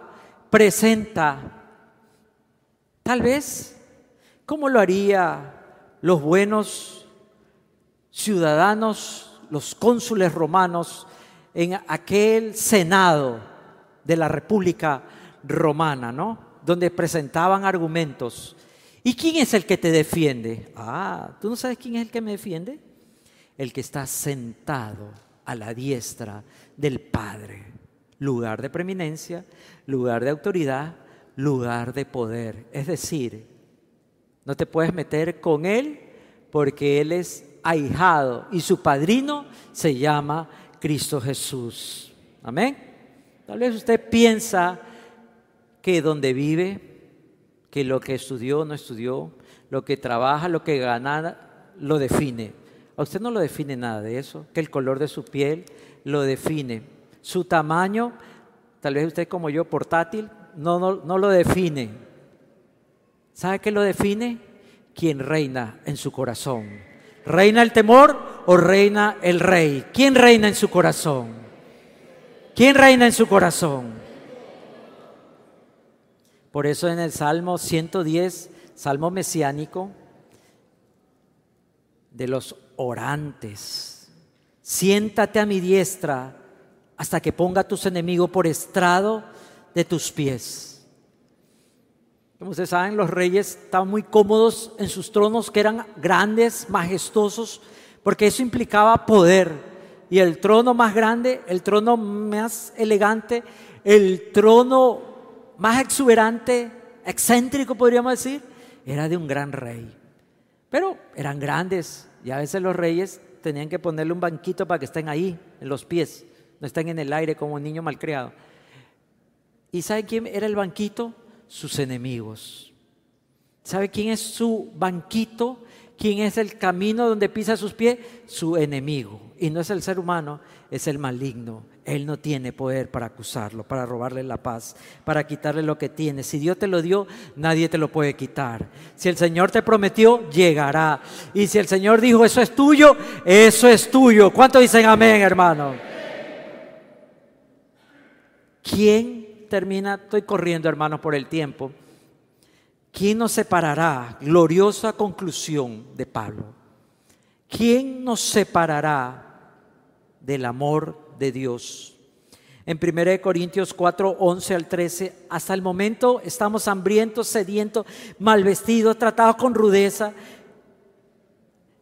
presenta Tal vez, ¿cómo lo haría los buenos ciudadanos, los cónsules romanos en aquel Senado de la República Romana, ¿no? Donde presentaban argumentos. ¿Y quién es el que te defiende? Ah, ¿tú no sabes quién es el que me defiende? El que está sentado a la diestra del Padre. Lugar de preeminencia, lugar de autoridad, lugar de poder. Es decir, no te puedes meter con Él porque Él es ahijado y su padrino se llama Cristo Jesús. Amén. Tal vez usted piensa que donde vive, que lo que estudió, no estudió, lo que trabaja, lo que gana, lo define. A usted no lo define nada de eso, que el color de su piel lo define. Su tamaño, tal vez usted como yo, portátil, no, no, no lo define. ¿Sabe qué lo define? Quien reina en su corazón. ¿Reina el temor o reina el rey? ¿Quién reina en su corazón? ¿Quién reina en su corazón? Por eso en el Salmo 110, Salmo mesiánico, de los orantes, siéntate a mi diestra hasta que ponga a tus enemigos por estrado de tus pies. Como ustedes saben, los reyes estaban muy cómodos en sus tronos, que eran grandes, majestuosos, porque eso implicaba poder. Y el trono más grande, el trono más elegante, el trono más exuberante, excéntrico podríamos decir, era de un gran rey. Pero eran grandes y a veces los reyes tenían que ponerle un banquito para que estén ahí, en los pies, no estén en el aire como un niño malcriado. ¿Y sabe quién era el banquito? sus enemigos. ¿Sabe quién es su banquito? ¿Quién es el camino donde pisa sus pies? Su enemigo. Y no es el ser humano, es el maligno. Él no tiene poder para acusarlo, para robarle la paz, para quitarle lo que tiene. Si Dios te lo dio, nadie te lo puede quitar. Si el Señor te prometió, llegará. Y si el Señor dijo, eso es tuyo, eso es tuyo. ¿Cuántos dicen amén, hermano? ¿Quién termina, estoy corriendo hermanos por el tiempo. ¿Quién nos separará? Gloriosa conclusión de Pablo. ¿Quién nos separará del amor de Dios? En 1 Corintios 4, 11 al 13, hasta el momento estamos hambrientos, sedientos, mal vestidos, tratados con rudeza,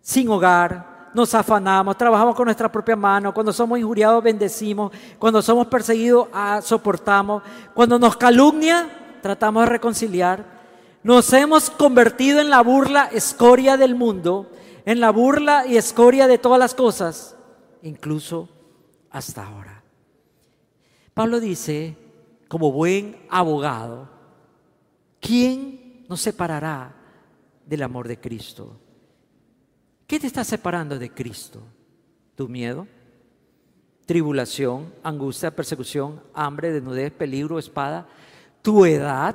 sin hogar, nos afanamos, trabajamos con nuestra propia mano, cuando somos injuriados bendecimos, cuando somos perseguidos ah, soportamos, cuando nos calumnia tratamos de reconciliar. Nos hemos convertido en la burla escoria del mundo, en la burla y escoria de todas las cosas, incluso hasta ahora. Pablo dice, como buen abogado, ¿quién nos separará del amor de Cristo? ¿Qué te está separando de Cristo? ¿Tu miedo? ¿Tribulación, angustia, persecución, hambre, desnudez, peligro, espada? ¿Tu edad?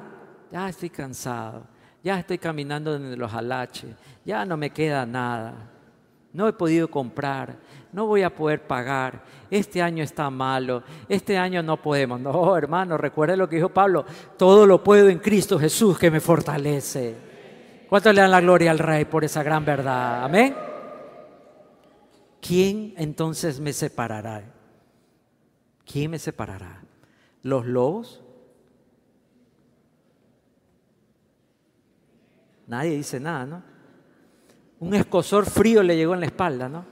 Ya estoy cansado, ya estoy caminando en los alaches, ya no me queda nada, no he podido comprar, no voy a poder pagar, este año está malo, este año no podemos. No, hermano, recuerde lo que dijo Pablo, todo lo puedo en Cristo Jesús que me fortalece. ¿Cuánto le dan la gloria al Rey por esa gran verdad? Amén. ¿Quién entonces me separará? ¿Quién me separará? ¿Los lobos? Nadie dice nada, ¿no? Un escosor frío le llegó en la espalda, ¿no?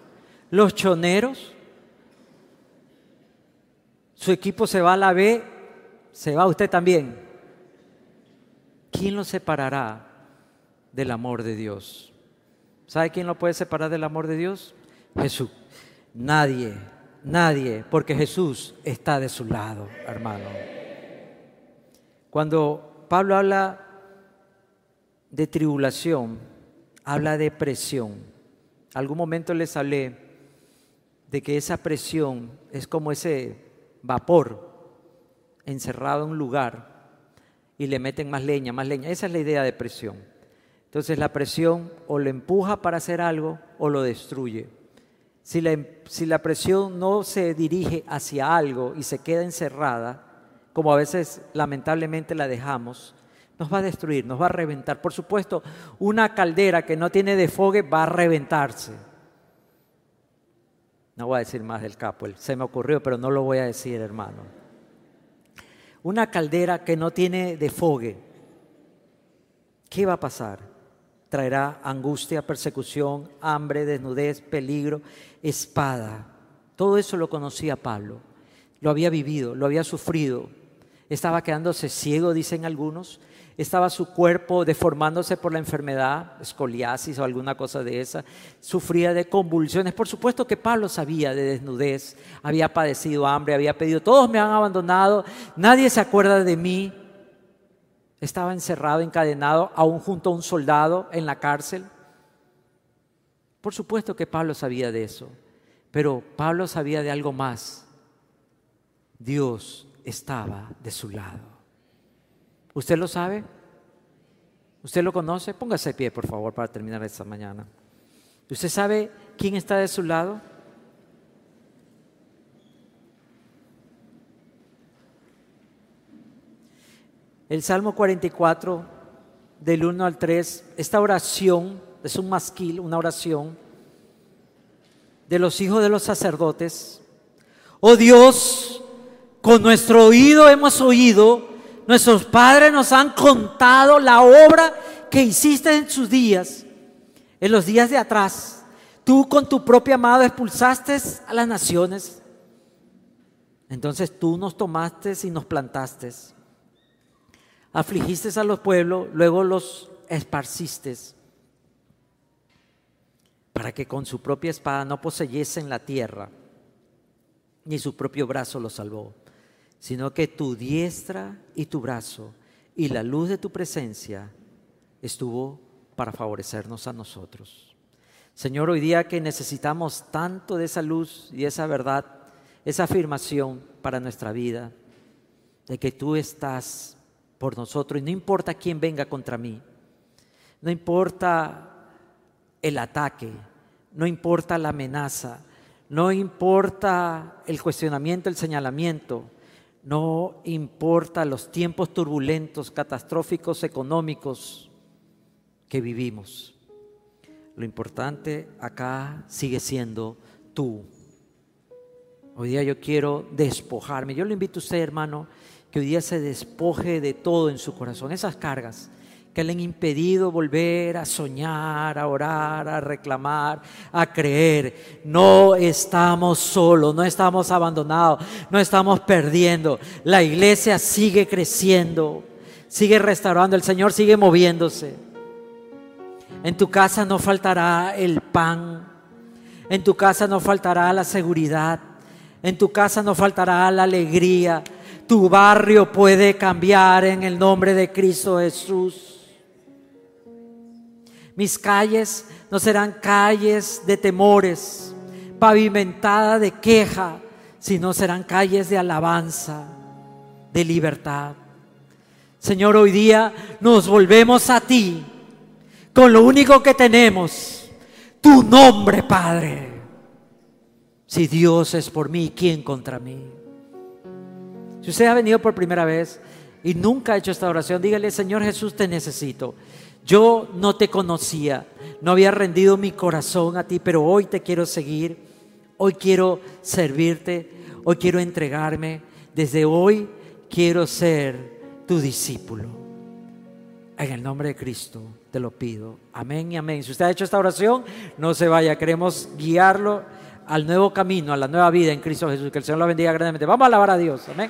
Los choneros. Su equipo se va a la B, se va usted también. ¿Quién lo separará del amor de Dios. ¿Sabe quién lo puede separar del amor de Dios? Jesús. Nadie, nadie, porque Jesús está de su lado, hermano. Cuando Pablo habla de tribulación, habla de presión. Algún momento les hablé de que esa presión es como ese vapor encerrado en un lugar y le meten más leña, más leña. Esa es la idea de presión. Entonces la presión o lo empuja para hacer algo o lo destruye. Si la, si la presión no se dirige hacia algo y se queda encerrada, como a veces lamentablemente la dejamos, nos va a destruir, nos va a reventar. Por supuesto, una caldera que no tiene defogue va a reventarse. No voy a decir más del capo, se me ocurrió, pero no lo voy a decir, hermano. Una caldera que no tiene defogue, ¿qué va a pasar? Traerá angustia, persecución, hambre, desnudez, peligro, espada. Todo eso lo conocía Pablo, lo había vivido, lo había sufrido. Estaba quedándose ciego, dicen algunos. estaba su cuerpo deformándose por la enfermedad, escoliasis o alguna cosa de esa, sufría de convulsiones. Por supuesto que Pablo sabía de desnudez, había padecido hambre, había pedido, todos me han abandonado, nadie se acuerda de mí. Estaba encerrado, encadenado, aún junto a un soldado en la cárcel. Por supuesto que Pablo sabía de eso, pero Pablo sabía de algo más. Dios estaba de su lado. ¿Usted lo sabe? ¿Usted lo conoce? Póngase de pie, por favor, para terminar esta mañana. ¿Usted sabe quién está de su lado? El Salmo 44, del 1 al 3, esta oración es un masquil, una oración de los hijos de los sacerdotes. Oh Dios, con nuestro oído hemos oído Nuestros padres nos han contado la obra que hiciste en sus días, en los días de atrás. Tú con tu propia amado expulsaste a las naciones. Entonces tú nos tomaste y nos plantaste. Afligiste a los pueblos, luego los esparciste para que con su propia espada no poseyesen la tierra, ni su propio brazo los salvó sino que tu diestra y tu brazo y la luz de tu presencia estuvo para favorecernos a nosotros. Señor, hoy día que necesitamos tanto de esa luz y esa verdad, esa afirmación para nuestra vida, de que tú estás por nosotros y no importa quién venga contra mí, no importa el ataque, no importa la amenaza, no importa el cuestionamiento, el señalamiento, no importa los tiempos turbulentos, catastróficos, económicos que vivimos. Lo importante acá sigue siendo tú. Hoy día yo quiero despojarme. Yo le invito a usted, hermano, que hoy día se despoje de todo en su corazón, esas cargas que le han impedido volver a soñar, a orar, a reclamar, a creer. No estamos solos, no estamos abandonados, no estamos perdiendo. La iglesia sigue creciendo, sigue restaurando, el Señor sigue moviéndose. En tu casa no faltará el pan, en tu casa no faltará la seguridad, en tu casa no faltará la alegría. Tu barrio puede cambiar en el nombre de Cristo Jesús. Mis calles no serán calles de temores, pavimentadas de queja, sino serán calles de alabanza, de libertad. Señor, hoy día nos volvemos a ti con lo único que tenemos, tu nombre, Padre. Si Dios es por mí, ¿quién contra mí? Si usted ha venido por primera vez y nunca ha hecho esta oración, dígale, Señor Jesús, te necesito. Yo no te conocía, no había rendido mi corazón a ti, pero hoy te quiero seguir, hoy quiero servirte, hoy quiero entregarme, desde hoy quiero ser tu discípulo. En el nombre de Cristo te lo pido. Amén y amén. Si usted ha hecho esta oración, no se vaya, queremos guiarlo al nuevo camino, a la nueva vida en Cristo Jesús. Que el Señor lo bendiga grandemente. Vamos a alabar a Dios. Amén.